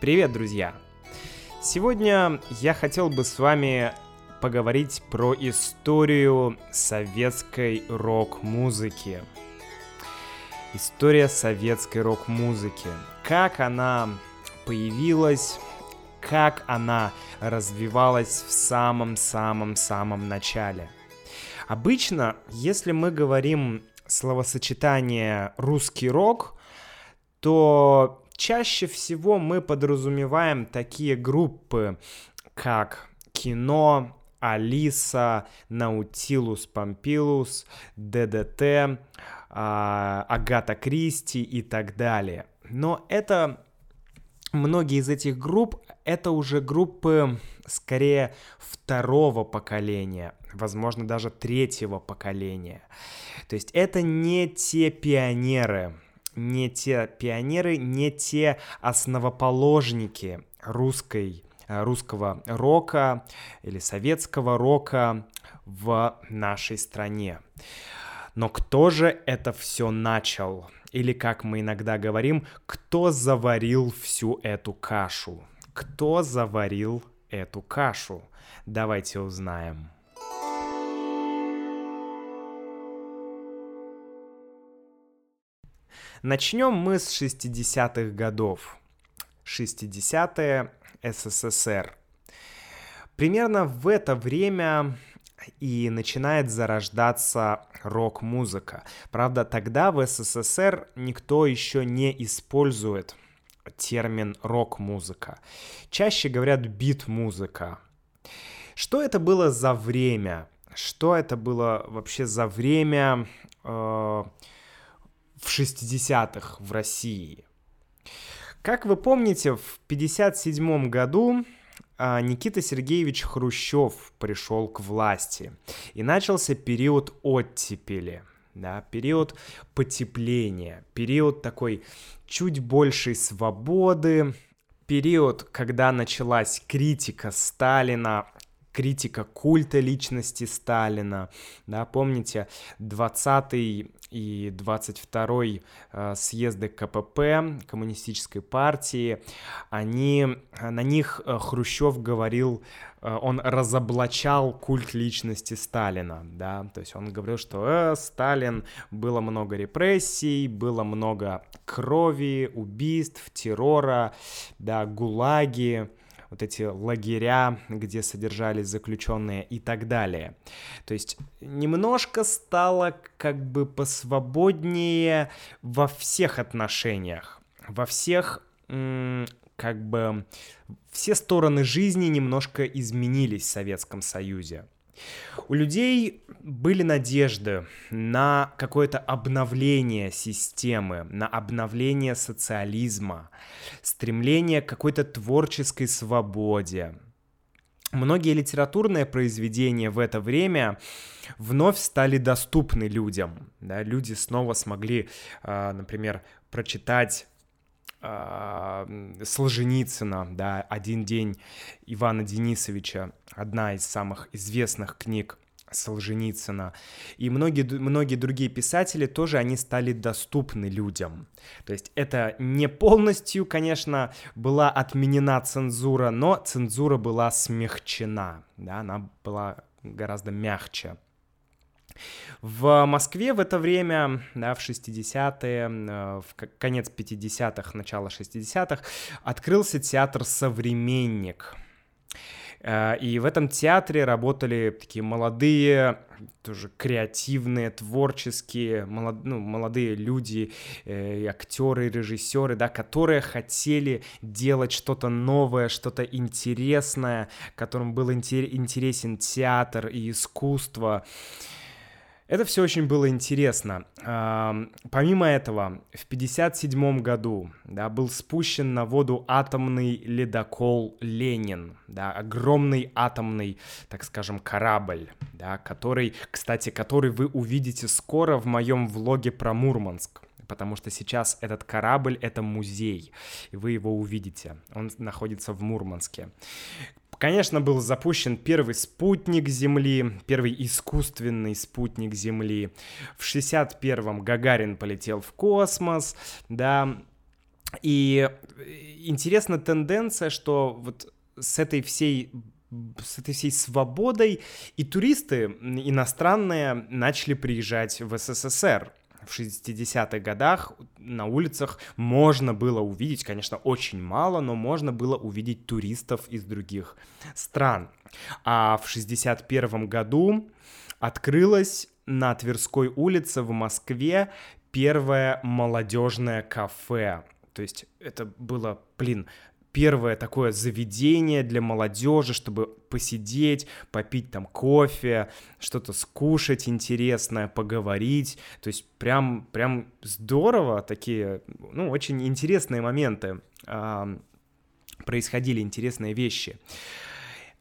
Привет, друзья! Сегодня я хотел бы с вами поговорить про историю советской рок-музыки. История советской рок-музыки. Как она появилась, как она развивалась в самом-самом-самом начале. Обычно, если мы говорим словосочетание «русский рок», то чаще всего мы подразумеваем такие группы, как кино, Алиса, Наутилус Помпилус, ДДТ, а, Агата Кристи и так далее. Но это многие из этих групп это уже группы скорее второго поколения, возможно даже третьего поколения. То есть это не те пионеры, не те пионеры, не те основоположники русской, э, русского рока или советского рока в нашей стране. Но кто же это все начал? Или, как мы иногда говорим, кто заварил всю эту кашу? Кто заварил эту кашу? Давайте узнаем. Начнем мы с 60-х годов. 60-е СССР. Примерно в это время и начинает зарождаться рок-музыка. Правда, тогда в СССР никто еще не использует термин рок-музыка. Чаще говорят бит-музыка. Что это было за время? Что это было вообще за время э, в 60-х в России. Как вы помните, в 1957 году а, Никита Сергеевич Хрущев пришел к власти, и начался период оттепели, да, период потепления, период такой чуть большей свободы, период, когда началась критика Сталина, критика культа личности Сталина, да, помните, 20 и 22-й э, съезды КПП, Коммунистической партии, они, на них э, Хрущев говорил, э, он разоблачал культ личности Сталина, да, то есть он говорил, что э, Сталин, было много репрессий, было много крови, убийств, террора, да, гулаги, вот эти лагеря, где содержались заключенные и так далее. То есть немножко стало как бы посвободнее во всех отношениях, во всех как бы все стороны жизни немножко изменились в Советском Союзе. У людей были надежды на какое-то обновление системы, на обновление социализма, стремление к какой-то творческой свободе. Многие литературные произведения в это время вновь стали доступны людям. Да? Люди снова смогли, а, например, прочитать Солженицына, да, «Один день» Ивана Денисовича, одна из самых известных книг Солженицына. И многие, многие другие писатели тоже, они стали доступны людям. То есть это не полностью, конечно, была отменена цензура, но цензура была смягчена, да, она была гораздо мягче. В Москве в это время, да, в 60-е, э, в конец 50-х, начало 60-х, открылся театр «Современник». Э, и в этом театре работали такие молодые, тоже креативные, творческие, молод, ну, молодые люди, э, актеры, режиссеры, да, которые хотели делать что-то новое, что-то интересное, которым был интересен театр и искусство. Это все очень было интересно. Помимо этого, в 1957 году да, был спущен на воду атомный ледокол «Ленин», да, огромный атомный, так скажем, корабль, да, который, кстати, который вы увидите скоро в моем влоге про Мурманск потому что сейчас этот корабль — это музей, и вы его увидите. Он находится в Мурманске. Конечно, был запущен первый спутник Земли, первый искусственный спутник Земли. В 61-м Гагарин полетел в космос, да, И интересна тенденция, что вот с этой всей с этой всей свободой и туристы иностранные начали приезжать в СССР. В 60-х годах на улицах можно было увидеть, конечно, очень мало, но можно было увидеть туристов из других стран. А в 61 году открылась на Тверской улице в Москве первое молодежное кафе. То есть это было, блин, первое такое заведение для молодежи, чтобы посидеть, попить там кофе, что-то скушать интересное, поговорить. То есть прям, прям здорово, такие, ну, очень интересные моменты э, происходили, интересные вещи.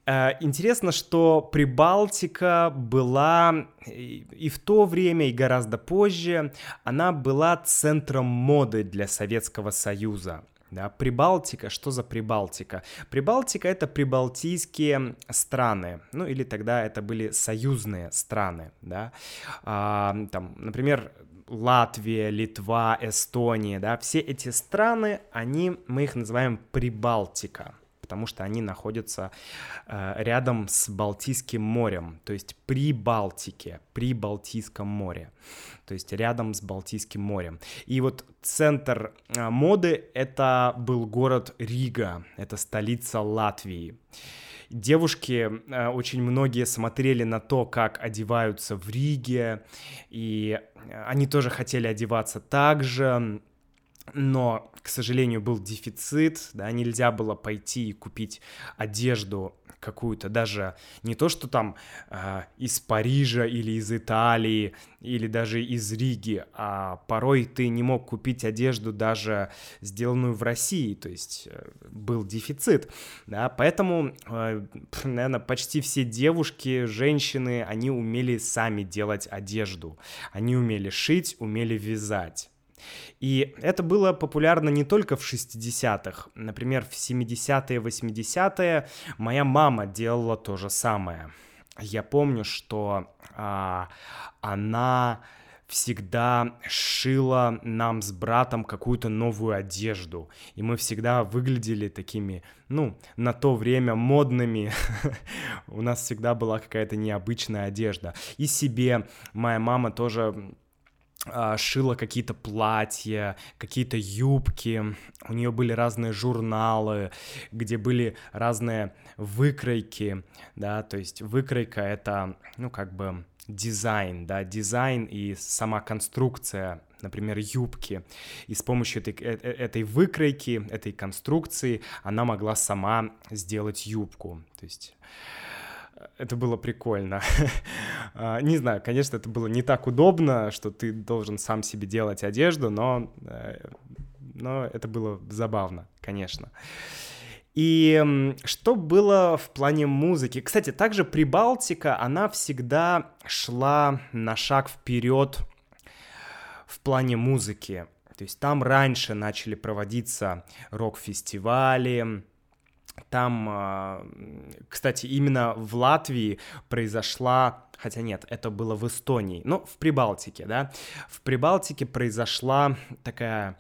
Э, интересно, что Прибалтика была и в то время, и гораздо позже, она была центром моды для Советского Союза. Да, Прибалтика, что за Прибалтика? Прибалтика — это прибалтийские страны, ну или тогда это были союзные страны, да. А, там, например, Латвия, Литва, Эстония, да, все эти страны, они, мы их называем Прибалтика потому что они находятся э, рядом с Балтийским морем, то есть при Балтике, при Балтийском море, то есть рядом с Балтийским морем. И вот центр э, моды это был город Рига, это столица Латвии девушки, э, очень многие смотрели на то, как одеваются в Риге, и они тоже хотели одеваться так же, но, к сожалению, был дефицит, да, нельзя было пойти и купить одежду какую-то, даже не то, что там э, из Парижа или из Италии, или даже из Риги, а порой ты не мог купить одежду даже сделанную в России, то есть э, был дефицит, да, поэтому, э, наверное, почти все девушки, женщины, они умели сами делать одежду, они умели шить, умели вязать. И это было популярно не только в 60-х. Например, в 70-е, 80-е моя мама делала то же самое. Я помню, что а, она всегда шила нам с братом какую-то новую одежду. И мы всегда выглядели такими, ну, на то время модными. У нас всегда была какая-то необычная одежда. И себе моя мама тоже шила какие-то платья, какие-то юбки, у нее были разные журналы, где были разные выкройки, да, то есть выкройка это, ну, как бы дизайн, да, дизайн и сама конструкция, например, юбки. И с помощью этой, э, э, этой выкройки, этой конструкции она могла сама сделать юбку. То есть это было прикольно. А, не знаю, конечно, это было не так удобно, что ты должен сам себе делать одежду, но, э, но это было забавно, конечно. И что было в плане музыки? Кстати, также Прибалтика, она всегда шла на шаг вперед в плане музыки. То есть там раньше начали проводиться рок-фестивали, там, а, кстати, именно в Латвии произошла, хотя нет, это было в Эстонии, но в Прибалтике, да, в Прибалтике произошла такая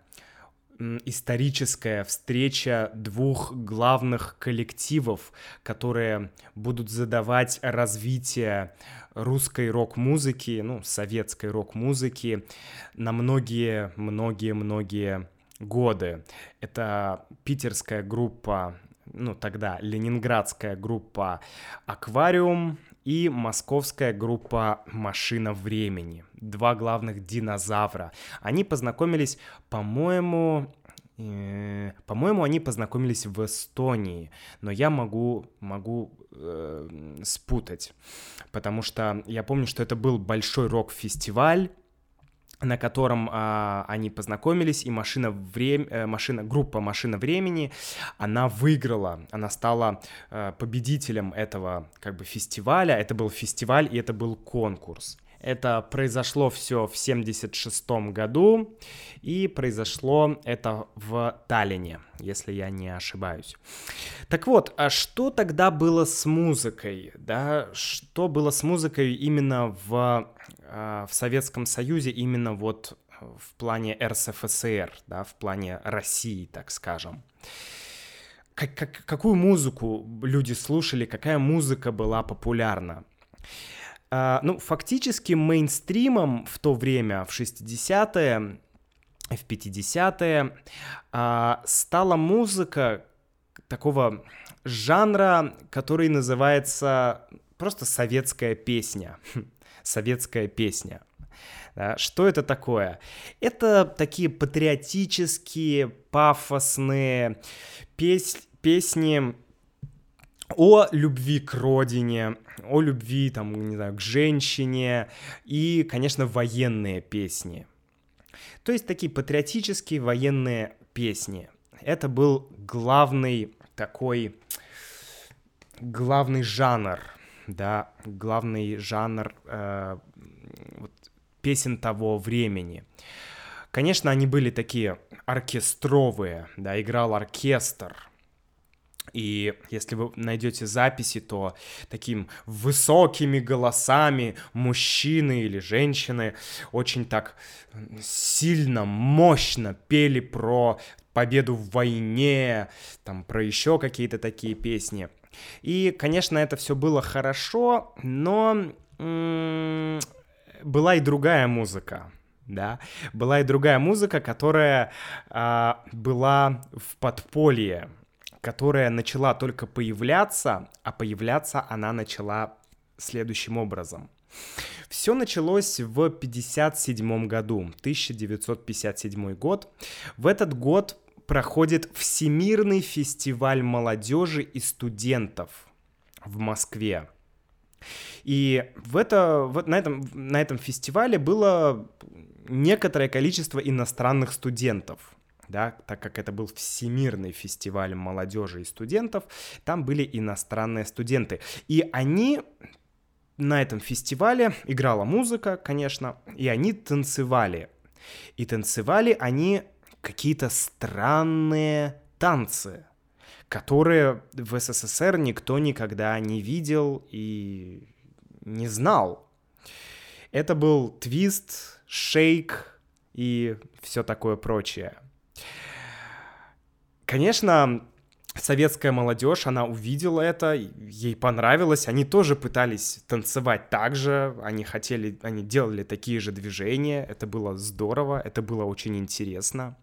историческая встреча двух главных коллективов, которые будут задавать развитие русской рок-музыки, ну, советской рок-музыки на многие-многие-многие годы. Это питерская группа ну, тогда ленинградская группа «Аквариум» и московская группа «Машина времени». Два главных динозавра. Они познакомились, по-моему, э, по-моему, они познакомились в Эстонии, но я могу, могу э, спутать, потому что я помню, что это был большой рок-фестиваль, на котором а, они познакомились, и машина, врем... Э, машина, группа «Машина времени», она выиграла, она стала а, победителем этого как бы фестиваля, это был фестиваль и это был конкурс. Это произошло все в 76 году, и произошло это в Таллине, если я не ошибаюсь. Так вот, а что тогда было с музыкой, да, что было с музыкой именно в, а, в Советском Союзе, именно вот в плане РСФСР, да, в плане России, так скажем. Как, как, какую музыку люди слушали, какая музыка была популярна? Uh, ну, фактически мейнстримом в то время, в 60-е, в 50-е, uh, стала музыка такого жанра, который называется просто советская песня. Советская песня. Что это такое? Это такие патриотические, пафосные пес песни о любви к родине, о любви, там, не знаю, к женщине и, конечно, военные песни. То есть такие патриотические военные песни. Это был главный такой, главный жанр, да, главный жанр э, вот, песен того времени. Конечно, они были такие оркестровые, да, играл оркестр. И если вы найдете записи, то таким высокими голосами мужчины или женщины очень так сильно, мощно пели про победу в войне, там про еще какие-то такие песни. И, конечно, это все было хорошо, но была и другая музыка, да, была и другая музыка, которая э, была в подполье, которая начала только появляться, а появляться она начала следующим образом. Все началось в 1957 году, 1957 год. В этот год проходит Всемирный фестиваль молодежи и студентов в Москве. И в это, вот на, этом, на этом фестивале было некоторое количество иностранных студентов. Да, так как это был всемирный фестиваль молодежи и студентов, там были иностранные студенты. И они на этом фестивале играла музыка, конечно, и они танцевали. И танцевали они какие-то странные танцы которые в СССР никто никогда не видел и не знал. Это был твист, шейк и все такое прочее. Конечно, советская молодежь, она увидела это, ей понравилось, они тоже пытались танцевать так же, они хотели, они делали такие же движения, это было здорово, это было очень интересно.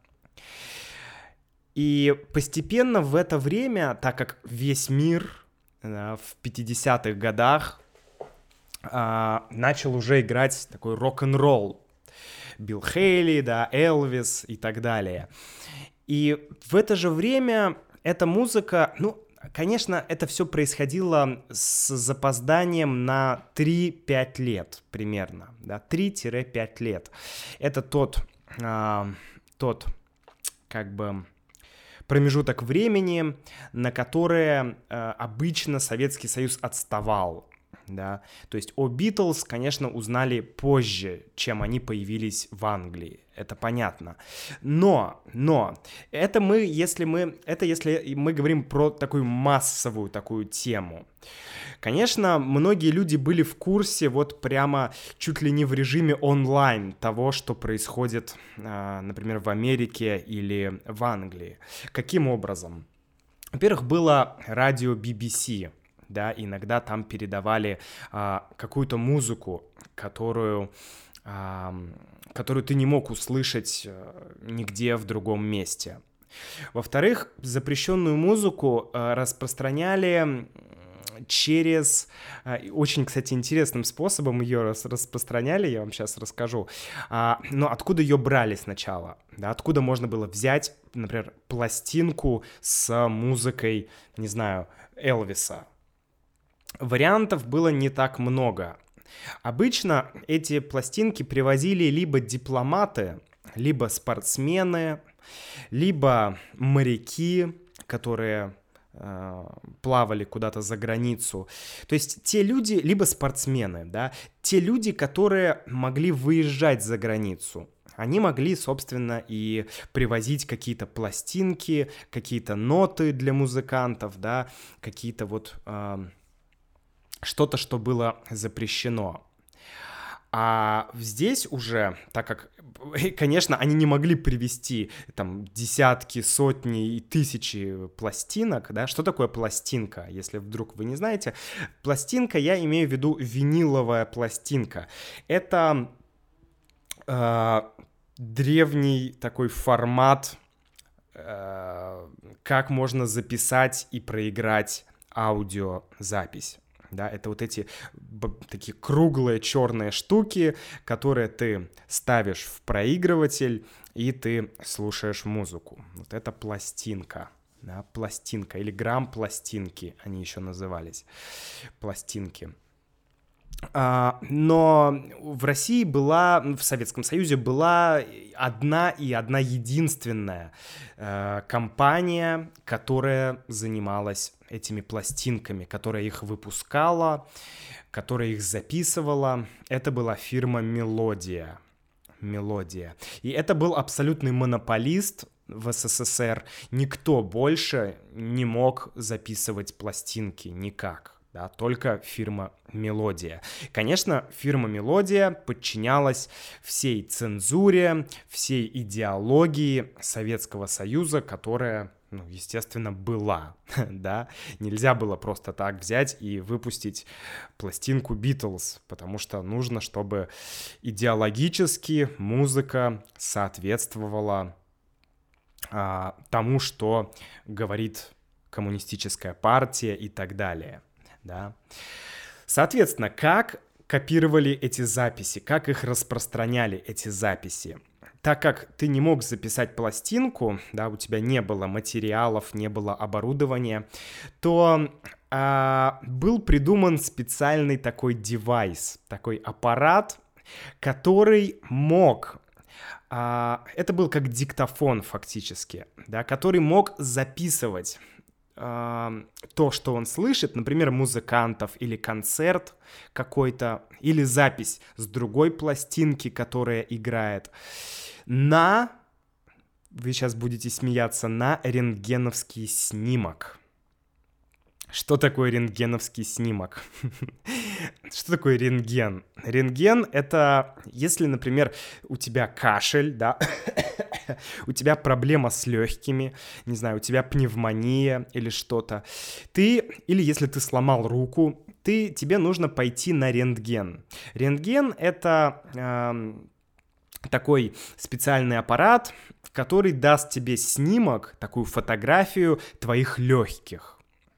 И постепенно в это время, так как весь мир да, в 50-х годах а, начал уже играть такой рок-н-ролл, Билл Хейли, да, Элвис и так далее. И в это же время эта музыка, ну, конечно, это все происходило с запозданием на 3-5 лет примерно, да, 3-5 лет. Это тот, а, тот, как бы, промежуток времени, на которое э, обычно Советский Союз отставал. Да? То есть о Битлз, конечно, узнали позже, чем они появились в Англии. Это понятно. Но, но, это мы, если мы, это если мы говорим про такую массовую такую тему. Конечно, многие люди были в курсе вот прямо чуть ли не в режиме онлайн того, что происходит, а, например, в Америке или в Англии. Каким образом? Во-первых, было радио BBC, да, иногда там передавали а, какую-то музыку, которую, а, которую ты не мог услышать а, нигде в другом месте. Во-вторых, запрещенную музыку а, распространяли через а, очень, кстати, интересным способом ее распространяли, я вам сейчас расскажу. А, но откуда ее брали сначала? Да, откуда можно было взять, например, пластинку с музыкой, не знаю, Элвиса? Вариантов было не так много. Обычно эти пластинки привозили либо дипломаты, либо спортсмены, либо моряки, которые Э, плавали куда-то за границу. То есть те люди, либо спортсмены, да, те люди, которые могли выезжать за границу, они могли, собственно, и привозить какие-то пластинки, какие-то ноты для музыкантов, да, какие-то вот э, что-то, что было запрещено. А здесь уже, так как конечно, они не могли привести там десятки, сотни и тысячи пластинок, да, что такое пластинка, если вдруг вы не знаете, пластинка, я имею в виду виниловая пластинка, это э, древний такой формат, э, как можно записать и проиграть аудиозапись да, это вот эти такие круглые черные штуки, которые ты ставишь в проигрыватель, и ты слушаешь музыку. Вот это пластинка, да, пластинка, или грамм пластинки они еще назывались, пластинки. А, но в России была, в Советском Союзе была одна и одна единственная э, компания, которая занималась этими пластинками, которая их выпускала, которая их записывала. Это была фирма «Мелодия». «Мелодия». И это был абсолютный монополист в СССР. Никто больше не мог записывать пластинки никак да, только фирма «Мелодия». Конечно, фирма «Мелодия» подчинялась всей цензуре, всей идеологии Советского Союза, которая ну, естественно, была, да, нельзя было просто так взять и выпустить пластинку Битлз, потому что нужно, чтобы идеологически музыка соответствовала а, тому, что говорит коммунистическая партия и так далее да. Соответственно, как копировали эти записи, как их распространяли эти записи? Так как ты не мог записать пластинку, да, у тебя не было материалов, не было оборудования, то а, был придуман специальный такой девайс, такой аппарат, который мог а, это был как диктофон фактически, да, который мог записывать то, что он слышит, например, музыкантов или концерт какой-то, или запись с другой пластинки, которая играет, на, вы сейчас будете смеяться, на рентгеновский снимок. Что такое рентгеновский снимок? Что такое рентген? Рентген — это если, например, у тебя кашель, да, у тебя проблема с легкими, не знаю, у тебя пневмония или что-то, ты, или если ты сломал руку, ты, тебе нужно пойти на рентген. Рентген — это э, такой специальный аппарат, который даст тебе снимок, такую фотографию твоих легких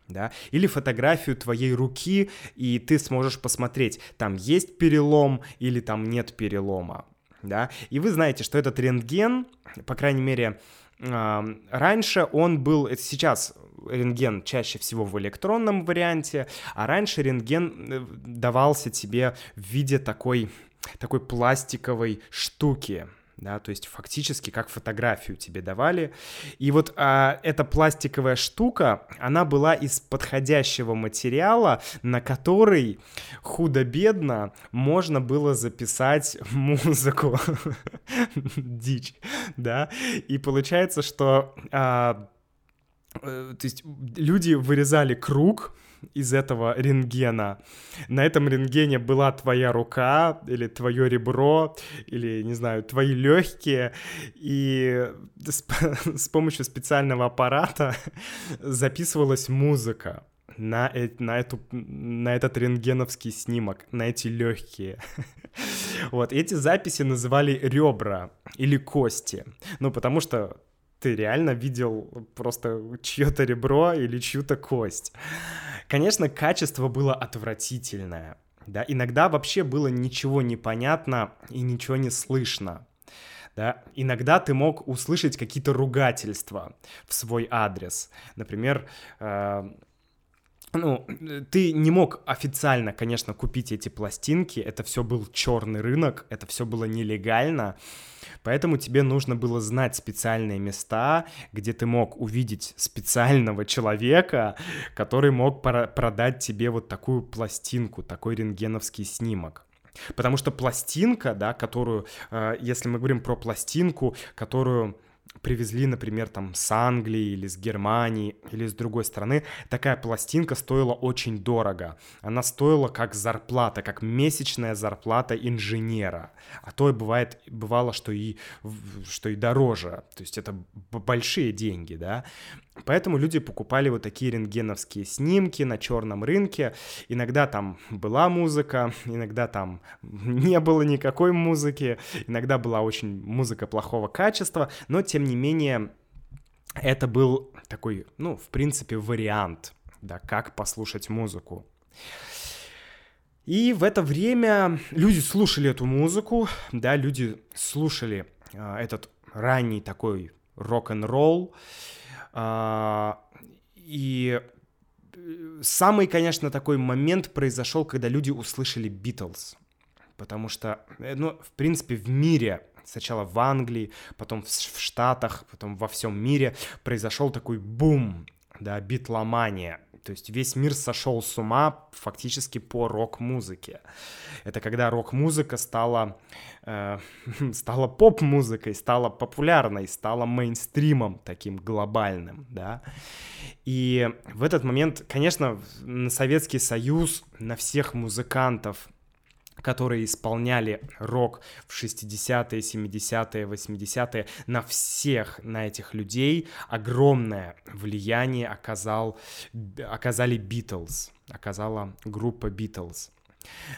да, или фотографию твоей руки, и ты сможешь посмотреть, там есть перелом или там нет перелома да, и вы знаете, что этот рентген, по крайней мере, раньше он был, сейчас рентген чаще всего в электронном варианте, а раньше рентген э, давался тебе в виде такой, такой пластиковой штуки, да, то есть фактически как фотографию тебе давали. И вот а, эта пластиковая штука, она была из подходящего материала, на который худо-бедно можно было записать музыку. Дичь, да. И получается, что а, э, то есть люди вырезали круг, из этого рентгена. На этом рентгене была твоя рука или твое ребро, или, не знаю, твои легкие, и с, с помощью специального аппарата записывалась музыка на, э, на, эту, на этот рентгеновский снимок, на эти легкие. Вот, эти записи называли ребра или кости. Ну, потому что ты реально видел просто чье-то ребро или чью-то кость. Конечно, качество было отвратительное. Да, иногда вообще было ничего не понятно и ничего не слышно. Да? Иногда ты мог услышать какие-то ругательства в свой адрес. Например, э, ну, ты не мог официально, конечно, купить эти пластинки, это все был черный рынок, это все было нелегально, поэтому тебе нужно было знать специальные места, где ты мог увидеть специального человека, который мог продать тебе вот такую пластинку, такой рентгеновский снимок. Потому что пластинка, да, которую, э, если мы говорим про пластинку, которую привезли, например, там с Англии или с Германии или с другой страны, такая пластинка стоила очень дорого. Она стоила как зарплата, как месячная зарплата инженера. А то и бывает, бывало, что и, что и дороже. То есть это большие деньги, да. Поэтому люди покупали вот такие рентгеновские снимки на черном рынке. Иногда там была музыка, иногда там не было никакой музыки, иногда была очень музыка плохого качества, но тем не менее это был такой, ну, в принципе, вариант, да, как послушать музыку. И в это время люди слушали эту музыку, да, люди слушали э, этот ранний такой рок-н-ролл, а, и э, самый, конечно, такой момент произошел, когда люди услышали Битлз. Потому что, э, ну, в принципе, в мире, сначала в Англии, потом в Штатах, потом во всем мире произошел такой бум, да, битломания. То есть весь мир сошел с ума фактически по рок-музыке. Это когда рок-музыка стала, э, стала поп-музыкой, стала популярной, стала мейнстримом таким глобальным, да. И в этот момент, конечно, на Советский Союз, на всех музыкантов, которые исполняли рок в 60-е, 70-е, 80-е, на всех, на этих людей огромное влияние оказал, оказали Битлз, оказала группа Битлз.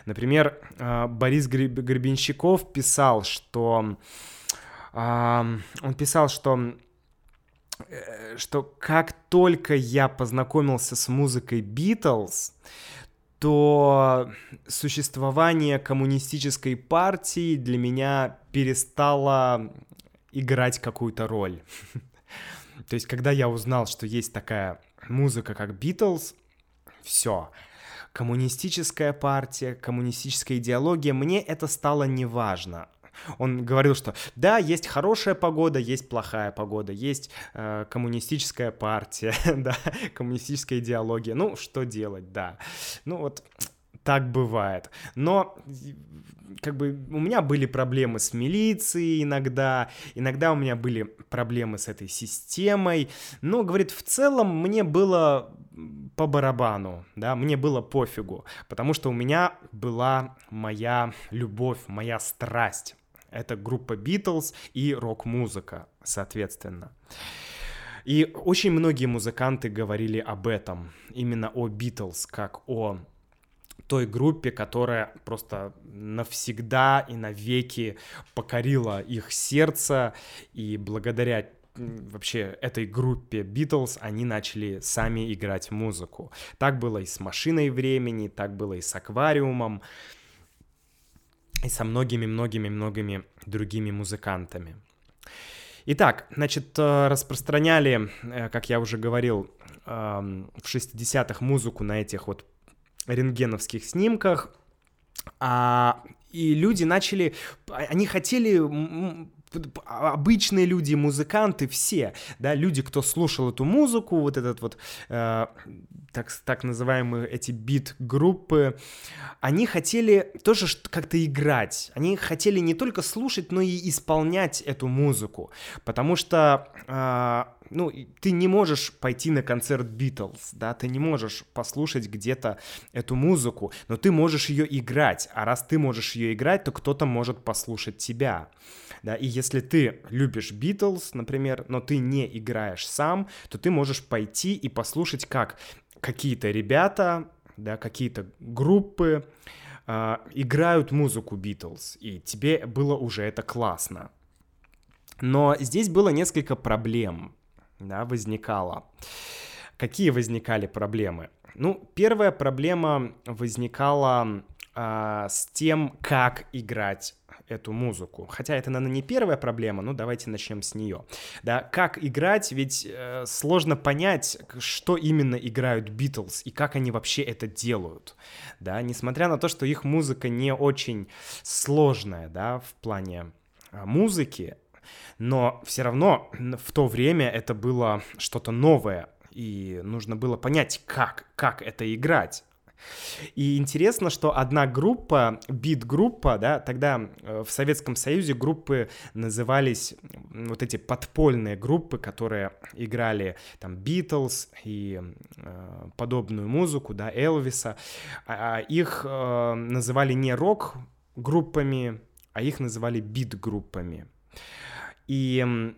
Например, э, Борис Гребенщиков писал, что он писал, что э, что как только я познакомился с музыкой Битлз, то существование коммунистической партии для меня перестало играть какую-то роль. То есть, когда я узнал, что есть такая музыка, как Битлз, все. Коммунистическая партия, коммунистическая идеология, мне это стало неважно. Он говорил, что да, есть хорошая погода, есть плохая погода, есть э, коммунистическая партия, да, коммунистическая идеология. Ну, что делать, да. Ну вот так бывает. Но как бы у меня были проблемы с милицией иногда, иногда у меня были проблемы с этой системой, но, говорит, в целом мне было по барабану, да, мне было пофигу, потому что у меня была моя любовь, моя страсть это группа Битлз и рок-музыка, соответственно. И очень многие музыканты говорили об этом, именно о Битлз, как о той группе, которая просто навсегда и навеки покорила их сердце, и благодаря вообще этой группе Битлз они начали сами играть музыку. Так было и с «Машиной времени», так было и с «Аквариумом», и со многими-многими-многими другими музыкантами. Итак, значит, э, распространяли, э, как я уже говорил, эм, в 60-х музыку на этих вот рентгеновских снимках, а, и люди начали, они хотели обычные люди, музыканты, все, да, люди, кто слушал эту музыку, вот этот вот, э, так, так называемые эти бит-группы, они хотели тоже как-то играть, они хотели не только слушать, но и исполнять эту музыку, потому что, э, ну, ты не можешь пойти на концерт Битлз, да, ты не можешь послушать где-то эту музыку, но ты можешь ее играть, а раз ты можешь ее играть, то кто-то может послушать тебя да, и если ты любишь Битлз, например, но ты не играешь сам, то ты можешь пойти и послушать, как какие-то ребята, да, какие-то группы э, играют музыку Битлз, и тебе было уже это классно. Но здесь было несколько проблем, да, возникало. Какие возникали проблемы? Ну, первая проблема возникала э, с тем, как играть эту музыку. Хотя это, наверное, не первая проблема, но давайте начнем с нее. Да, как играть, ведь э, сложно понять, что именно играют Битлз и как они вообще это делают. Да, несмотря на то, что их музыка не очень сложная, да, в плане э, музыки, но все равно в то время это было что-то новое, и нужно было понять, как, как это играть. И интересно, что одна группа, бит-группа, да, тогда э, в Советском Союзе группы назывались вот эти подпольные группы, которые играли там Битлз и э, подобную музыку, да, Элвиса. А, а их э, называли не рок-группами, а их называли бит-группами. И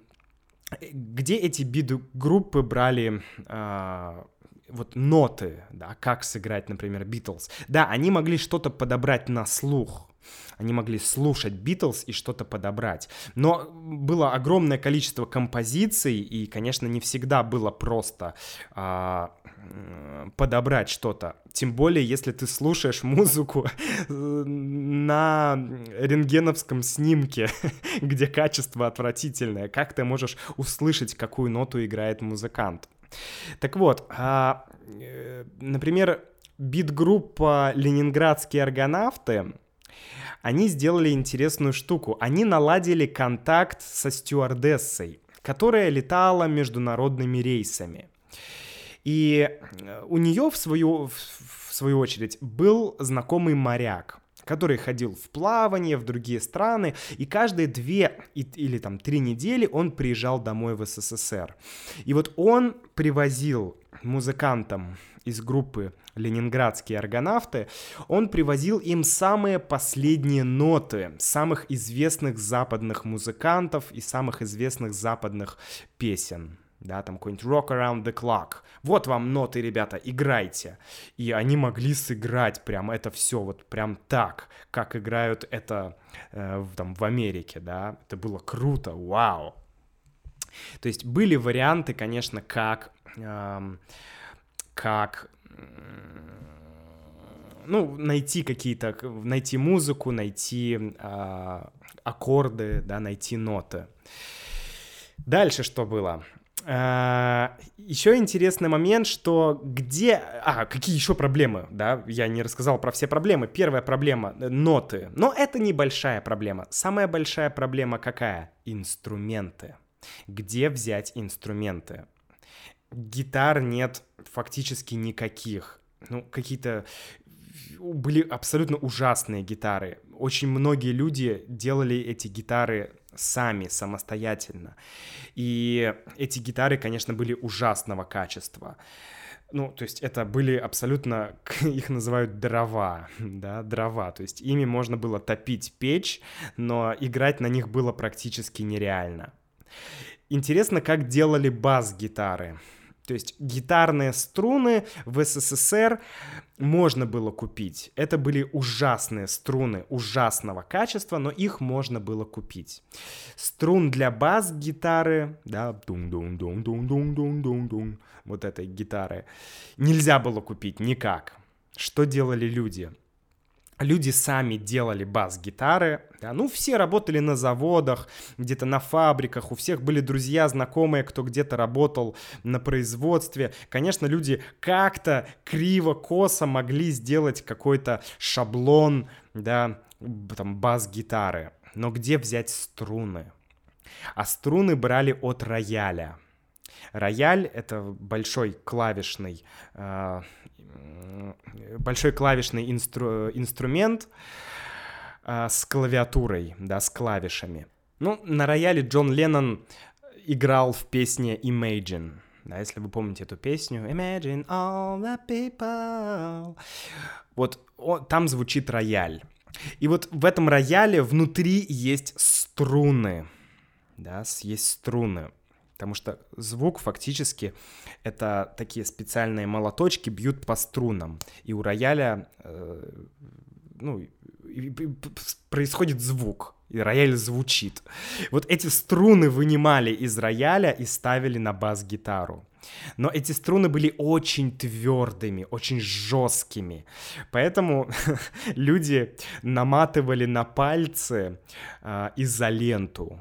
где эти бит-группы брали э, вот ноты, да, как сыграть, например, Битлз. Да, они могли что-то подобрать на слух, они могли слушать Битлз и что-то подобрать. Но было огромное количество композиций, и, конечно, не всегда было просто а, подобрать что-то. Тем более, если ты слушаешь музыку на рентгеновском снимке, где качество отвратительное, как ты можешь услышать, какую ноту играет музыкант? Так вот, а, э, например, бит-группа «Ленинградские аргонавты» они сделали интересную штуку. Они наладили контакт со стюардессой, которая летала международными рейсами. И э, у нее, в свою, в свою очередь, был знакомый моряк, который ходил в плавание в другие страны, и каждые две или там три недели он приезжал домой в СССР. И вот он привозил музыкантам из группы «Ленинградские аргонавты», он привозил им самые последние ноты самых известных западных музыкантов и самых известных западных песен да, там какой-нибудь Rock Around the Clock. Вот вам ноты, ребята, играйте. И они могли сыграть прям это все вот прям так, как играют это э, там в Америке, да. Это было круто, вау. То есть были варианты, конечно, как, эм, как ну, найти какие-то, найти музыку, найти э, аккорды, да, найти ноты. Дальше что было? А, еще интересный момент, что где... А, какие еще проблемы, да? Я не рассказал про все проблемы. Первая проблема — ноты. Но это небольшая проблема. Самая большая проблема какая? Инструменты. Где взять инструменты? Гитар нет фактически никаких. Ну, какие-то были абсолютно ужасные гитары. Очень многие люди делали эти гитары сами, самостоятельно. И эти гитары, конечно, были ужасного качества. Ну, то есть это были абсолютно, их называют дрова, да, дрова. То есть ими можно было топить печь, но играть на них было практически нереально. Интересно, как делали бас-гитары. То есть гитарные струны в СССР можно было купить. Это были ужасные струны ужасного качества, но их можно было купить. Струн для бас-гитары, да, дум-дум-дум-дум-дум-дум-дум, вот этой гитары, нельзя было купить никак. Что делали люди? Люди сами делали бас-гитары, да, ну, все работали на заводах, где-то на фабриках, у всех были друзья, знакомые, кто где-то работал на производстве. Конечно, люди как-то криво-косо могли сделать какой-то шаблон, да, там, бас-гитары. Но где взять струны? А струны брали от рояля. Рояль — это большой клавишный э, большой клавишный инстру инструмент э, с клавиатурой, да, с клавишами. Ну, на рояле Джон Леннон играл в песне Imagine. Да, если вы помните эту песню Imagine all the people. Вот он, там звучит рояль. И вот в этом рояле внутри есть струны. Да, есть струны потому что звук фактически это такие специальные молоточки бьют по струнам, и у рояля э, ну, происходит звук, и рояль звучит. Вот эти струны вынимали из рояля и ставили на бас-гитару. Но эти струны были очень твердыми, очень жесткими. Поэтому люди наматывали на пальцы э, изоленту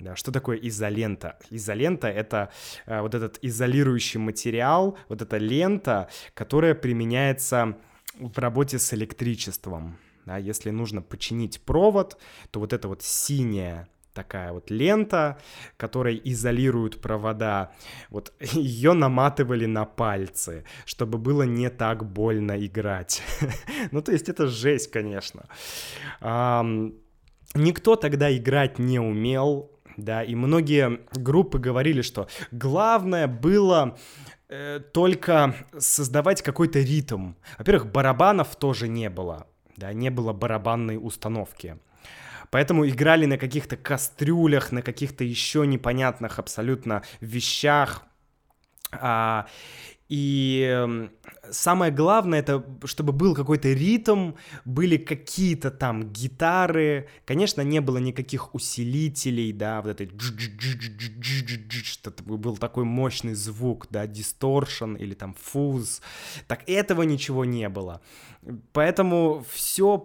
да, что такое изолента? Изолента — это э, вот этот изолирующий материал, вот эта лента, которая применяется в работе с электричеством. Да, если нужно починить провод, то вот эта вот синяя такая вот лента, которой изолируют провода. Вот ее наматывали на пальцы, чтобы было не так больно играть. ну, то есть это жесть, конечно. Никто тогда играть не умел, да, и многие группы говорили, что главное было э, только создавать какой-то ритм. Во-первых, барабанов тоже не было, да, не было барабанной установки. Поэтому играли на каких-то кастрюлях, на каких-то еще непонятных абсолютно вещах. А, и самое главное, это чтобы был какой-то ритм, были какие-то там гитары. Конечно, не было никаких усилителей, да, вот этой что-то был такой мощный звук, да, дисторшн или там фуз. Так этого ничего не было. Поэтому все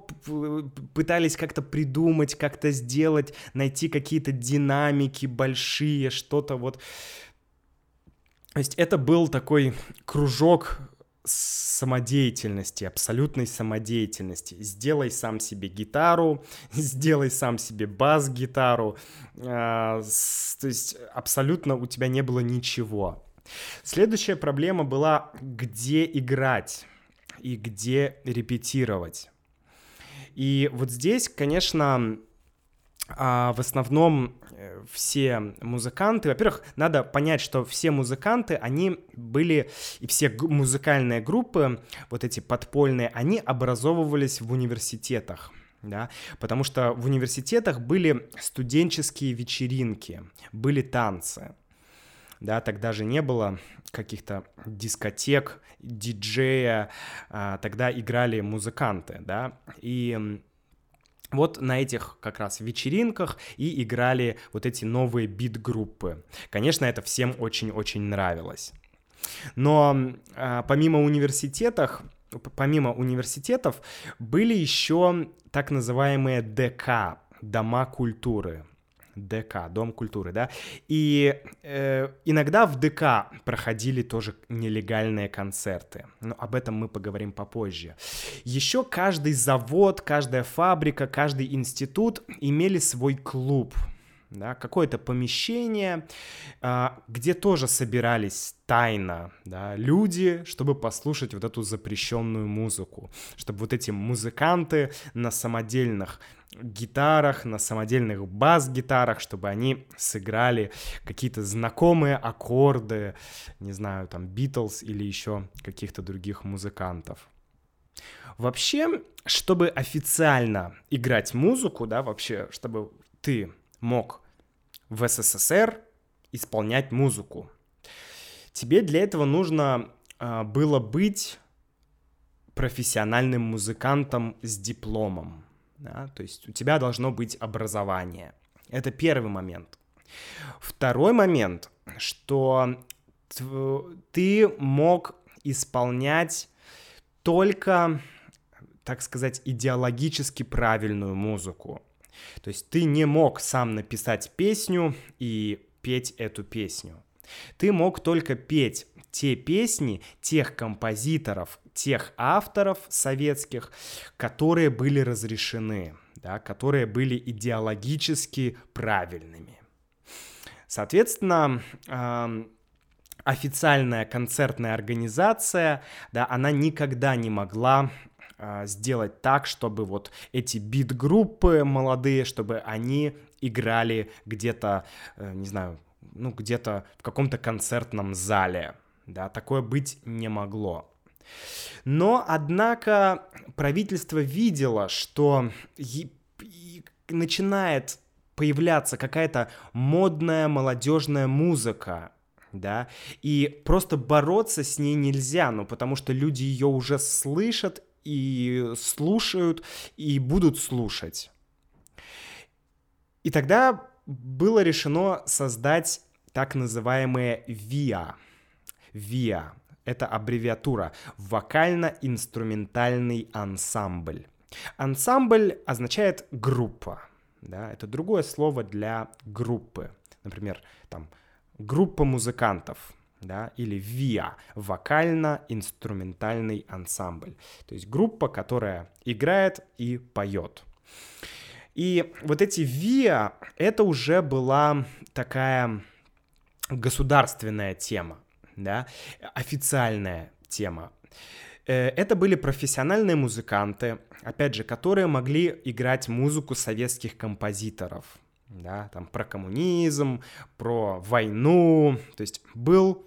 пытались как-то придумать, как-то сделать, найти какие-то динамики большие, что-то вот то есть это был такой кружок самодеятельности, абсолютной самодеятельности. Сделай сам себе гитару, сделай сам себе бас-гитару. Э, то есть абсолютно у тебя не было ничего. Следующая проблема была, где играть и где репетировать. И вот здесь, конечно, а в основном все музыканты, во-первых, надо понять, что все музыканты, они были, и все музыкальные группы, вот эти подпольные, они образовывались в университетах. Да, потому что в университетах были студенческие вечеринки, были танцы. Да, тогда же не было каких-то дискотек, диджея, а, тогда играли музыканты, да, и вот на этих как раз вечеринках и играли вот эти новые бит-группы. Конечно, это всем очень-очень нравилось. Но а, помимо университетов, помимо университетов были еще так называемые ДК, дома культуры. ДК, Дом культуры, да. И э, иногда в ДК проходили тоже нелегальные концерты. Но об этом мы поговорим попозже. Еще каждый завод, каждая фабрика, каждый институт имели свой клуб да, какое-то помещение, а, где тоже собирались тайно да, люди, чтобы послушать вот эту запрещенную музыку, чтобы вот эти музыканты на самодельных гитарах, на самодельных бас-гитарах, чтобы они сыграли какие-то знакомые аккорды, не знаю, там, Битлз или еще каких-то других музыкантов. Вообще, чтобы официально играть музыку, да, вообще, чтобы ты мог в СССР исполнять музыку. Тебе для этого нужно э, было быть профессиональным музыкантом с дипломом. Да? То есть у тебя должно быть образование. Это первый момент. Второй момент, что ты мог исполнять только, так сказать, идеологически правильную музыку. То есть ты не мог сам написать песню и петь эту песню. Ты мог только петь те песни тех композиторов, тех авторов советских, которые были разрешены, да, которые были идеологически правильными. Соответственно, официальная концертная организация, да, она никогда не могла а, сделать так, чтобы вот эти бит-группы молодые, чтобы они играли где-то, э, не знаю, ну, где-то в каком-то концертном зале, да, такое быть не могло. Но, однако, правительство видело, что начинает появляться какая-то модная молодежная музыка, да, и просто бороться с ней нельзя, ну, потому что люди ее уже слышат и слушают, и будут слушать. И тогда было решено создать так называемые ВИА. ВИА — это аббревиатура «Вокально-инструментальный ансамбль». Ансамбль означает группа, да, это другое слово для группы. Например, там группа музыкантов, да, или ВИА, вокально-инструментальный ансамбль. То есть группа, которая играет и поет. И вот эти ВИА, это уже была такая государственная тема, да, официальная тема. Э, это были профессиональные музыканты, опять же, которые могли играть музыку советских композиторов, да, там про коммунизм, про войну, то есть был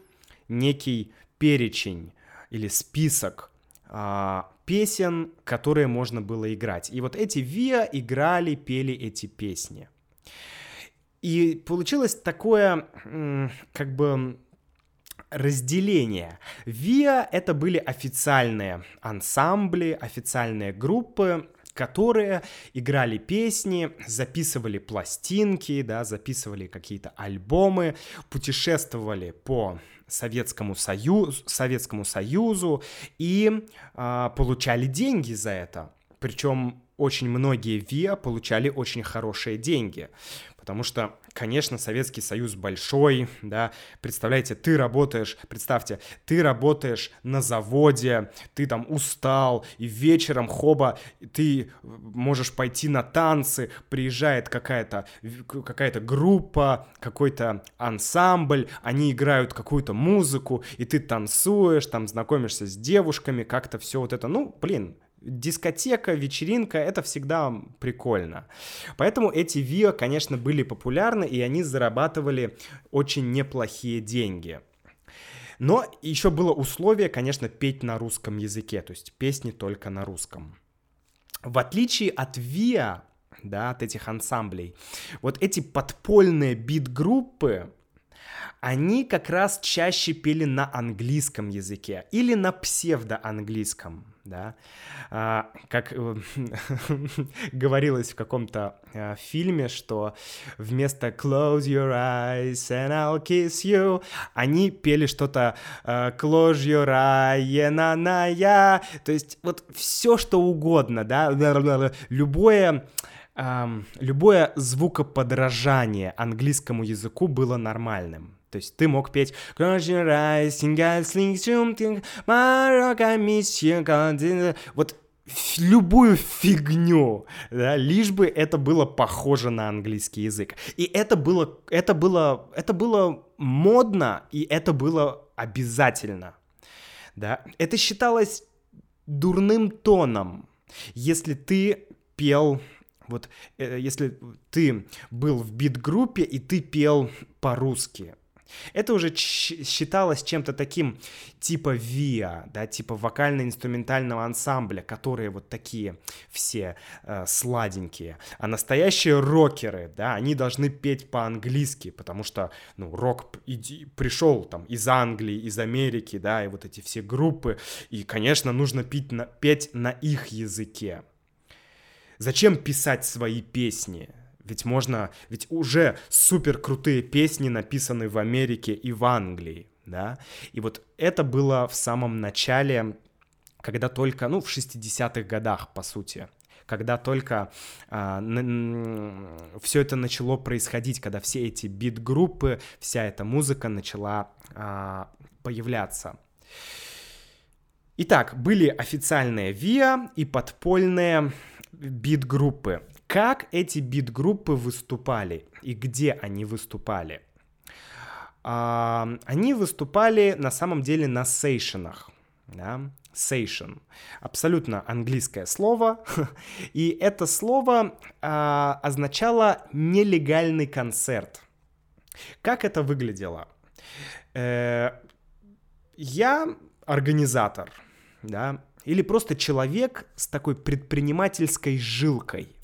некий перечень или список а, песен, которые можно было играть. И вот эти ВИА играли, пели эти песни. И получилось такое, как бы, разделение. ВИА — это были официальные ансамбли, официальные группы, которые играли песни, записывали пластинки, да, записывали какие-то альбомы, путешествовали по Советскому Союзу, Советскому Союзу и э, получали деньги за это. Причем очень многие ВИА получали очень хорошие деньги, потому что конечно, Советский Союз большой, да, представляете, ты работаешь, представьте, ты работаешь на заводе, ты там устал, и вечером, хоба, ты можешь пойти на танцы, приезжает какая-то какая группа, какой-то ансамбль, они играют какую-то музыку, и ты танцуешь, там знакомишься с девушками, как-то все вот это, ну, блин, дискотека, вечеринка, это всегда прикольно. Поэтому эти ВИО, конечно, были популярны, и они зарабатывали очень неплохие деньги. Но еще было условие, конечно, петь на русском языке, то есть песни только на русском. В отличие от ВИА, да, от этих ансамблей, вот эти подпольные бит-группы, они как раз чаще пели на английском языке или на псевдоанглийском, да, а, как э, говорилось в каком-то а, фильме, что вместо close your eyes and I'll kiss you, они пели что-то а, close your eye на на я, то есть вот все что угодно, да, любое любое звукоподражание английскому языку было нормальным. То есть ты мог петь Вот любую фигню, да, лишь бы это было похоже на английский язык. И это было, это было, это было модно, и это было обязательно, да. Это считалось дурным тоном, если ты пел вот э, если ты был в бит-группе и ты пел по-русски, это уже считалось чем-то таким типа ВИА, да, типа вокально-инструментального ансамбля, которые вот такие все э, сладенькие. А настоящие рокеры, да, они должны петь по-английски, потому что, ну, рок иди, пришел там из Англии, из Америки, да, и вот эти все группы, и, конечно, нужно петь на, петь на их языке. Зачем писать свои песни? Ведь можно, ведь уже супер крутые песни написаны в Америке и в Англии, да? И вот это было в самом начале, когда только, ну, в 60-х годах, по сути, когда только а, все это начало происходить, когда все эти бит-группы, вся эта музыка начала а, появляться. Итак, были официальные ВИА и подпольные бит-группы. Как эти бит-группы выступали и где они выступали? А, они выступали на самом деле на сейшенах. Да? Сейшен. Абсолютно английское слово. И это слово а, означало нелегальный концерт. Как это выглядело? Э, я организатор, да, или просто человек с такой предпринимательской жилкой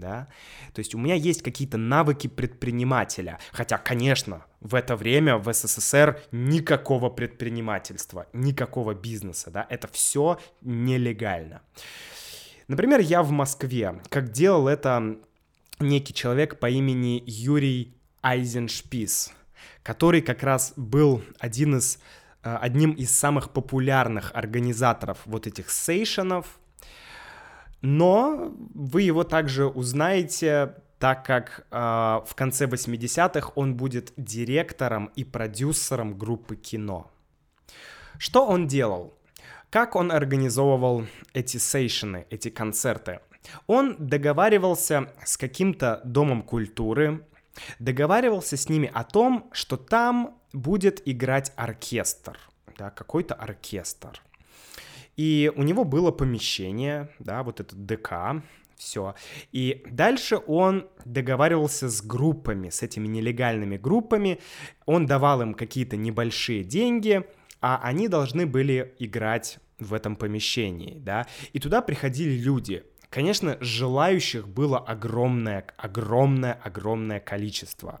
да, то есть у меня есть какие-то навыки предпринимателя, хотя, конечно, в это время в СССР никакого предпринимательства, никакого бизнеса, да, это все нелегально. Например, я в Москве, как делал это некий человек по имени Юрий Айзеншпис, который как раз был один из, э, одним из самых популярных организаторов вот этих сейшенов, но вы его также узнаете, так как э, в конце 80-х он будет директором и продюсером группы кино. Что он делал? Как он организовывал эти сейшены, эти концерты? Он договаривался с каким-то домом культуры, договаривался с ними о том, что там будет играть оркестр, да, какой-то оркестр. И у него было помещение, да, вот этот ДК, все. И дальше он договаривался с группами, с этими нелегальными группами. Он давал им какие-то небольшие деньги, а они должны были играть в этом помещении, да. И туда приходили люди. Конечно, желающих было огромное, огромное, огромное количество.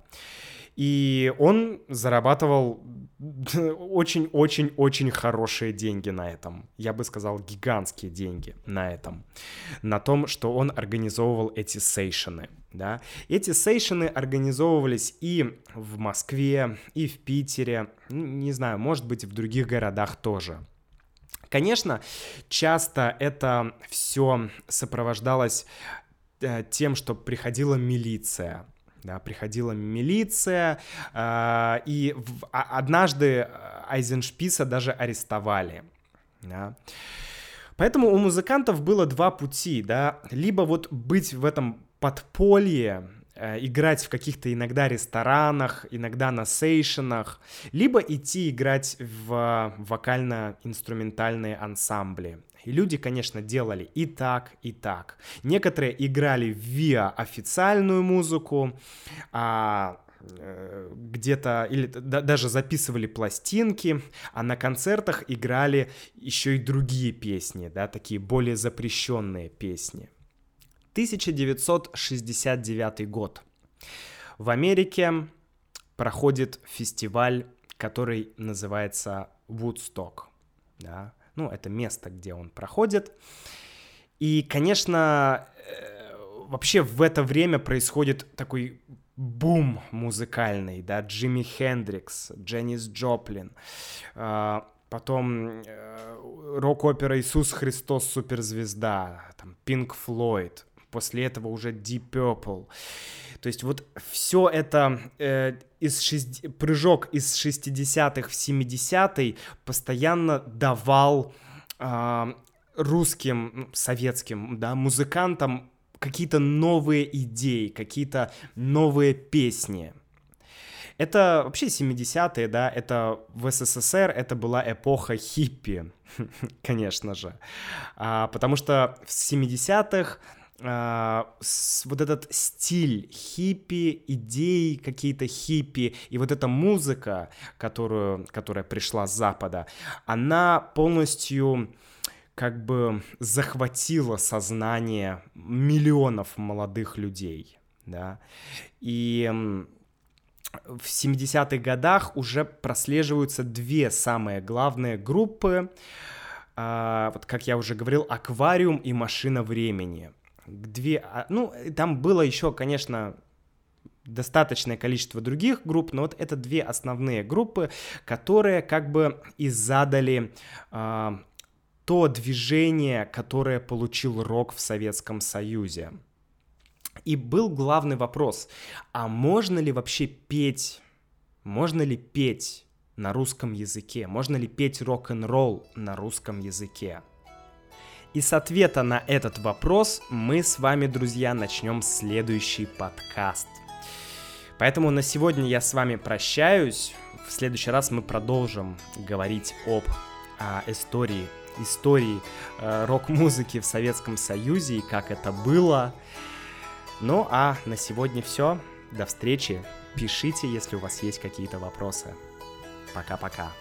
И он зарабатывал очень-очень-очень хорошие деньги на этом. Я бы сказал, гигантские деньги на этом. На том, что он организовывал эти сейшены. Да? Эти сейшены организовывались и в Москве, и в Питере, не знаю, может быть, в других городах тоже. Конечно, часто это все сопровождалось э, тем, что приходила милиция, да, приходила милиция, э, и в, а, однажды Айзеншписа даже арестовали, да. Поэтому у музыкантов было два пути, да, либо вот быть в этом подполье, э, играть в каких-то иногда ресторанах, иногда на сейшенах, либо идти играть в вокально-инструментальные ансамбли. И люди, конечно, делали и так, и так. Некоторые играли виа официальную музыку, а э, где-то или да, даже записывали пластинки, а на концертах играли еще и другие песни, да, такие более запрещенные песни. 1969 год. В Америке проходит фестиваль, который называется Woodstock. Да? Ну, это место, где он проходит. И, конечно, э, вообще в это время происходит такой бум музыкальный, да, Джимми Хендрикс, Дженнис Джоплин, а, потом э, рок-опера «Иисус Христос суперзвезда», там, Пинк Флойд, после этого уже Deep Purple. То есть вот все это э, из шесть... прыжок из 60-х в 70-е постоянно давал э, русским, ну, советским, да, музыкантам какие-то новые идеи, какие-то новые песни. Это вообще 70-е, да, это в СССР это была эпоха хиппи, конечно же. А, потому что в 70-х а, вот этот стиль хиппи, идеи какие-то хиппи, и вот эта музыка, которую, которая пришла с Запада, она полностью как бы захватила сознание миллионов молодых людей, да, и в 70-х годах уже прослеживаются две самые главные группы, а, вот как я уже говорил, «Аквариум» и «Машина времени» две... А, ну, там было еще, конечно, достаточное количество других групп, но вот это две основные группы, которые как бы и задали э, то движение, которое получил рок в Советском Союзе. И был главный вопрос, а можно ли вообще петь, можно ли петь на русском языке, можно ли петь рок-н-ролл на русском языке? И с ответа на этот вопрос мы с вами, друзья, начнем следующий подкаст. Поэтому на сегодня я с вами прощаюсь. В следующий раз мы продолжим говорить об а, истории, истории а, рок-музыки в Советском Союзе и как это было. Ну а на сегодня все. До встречи. Пишите, если у вас есть какие-то вопросы. Пока-пока.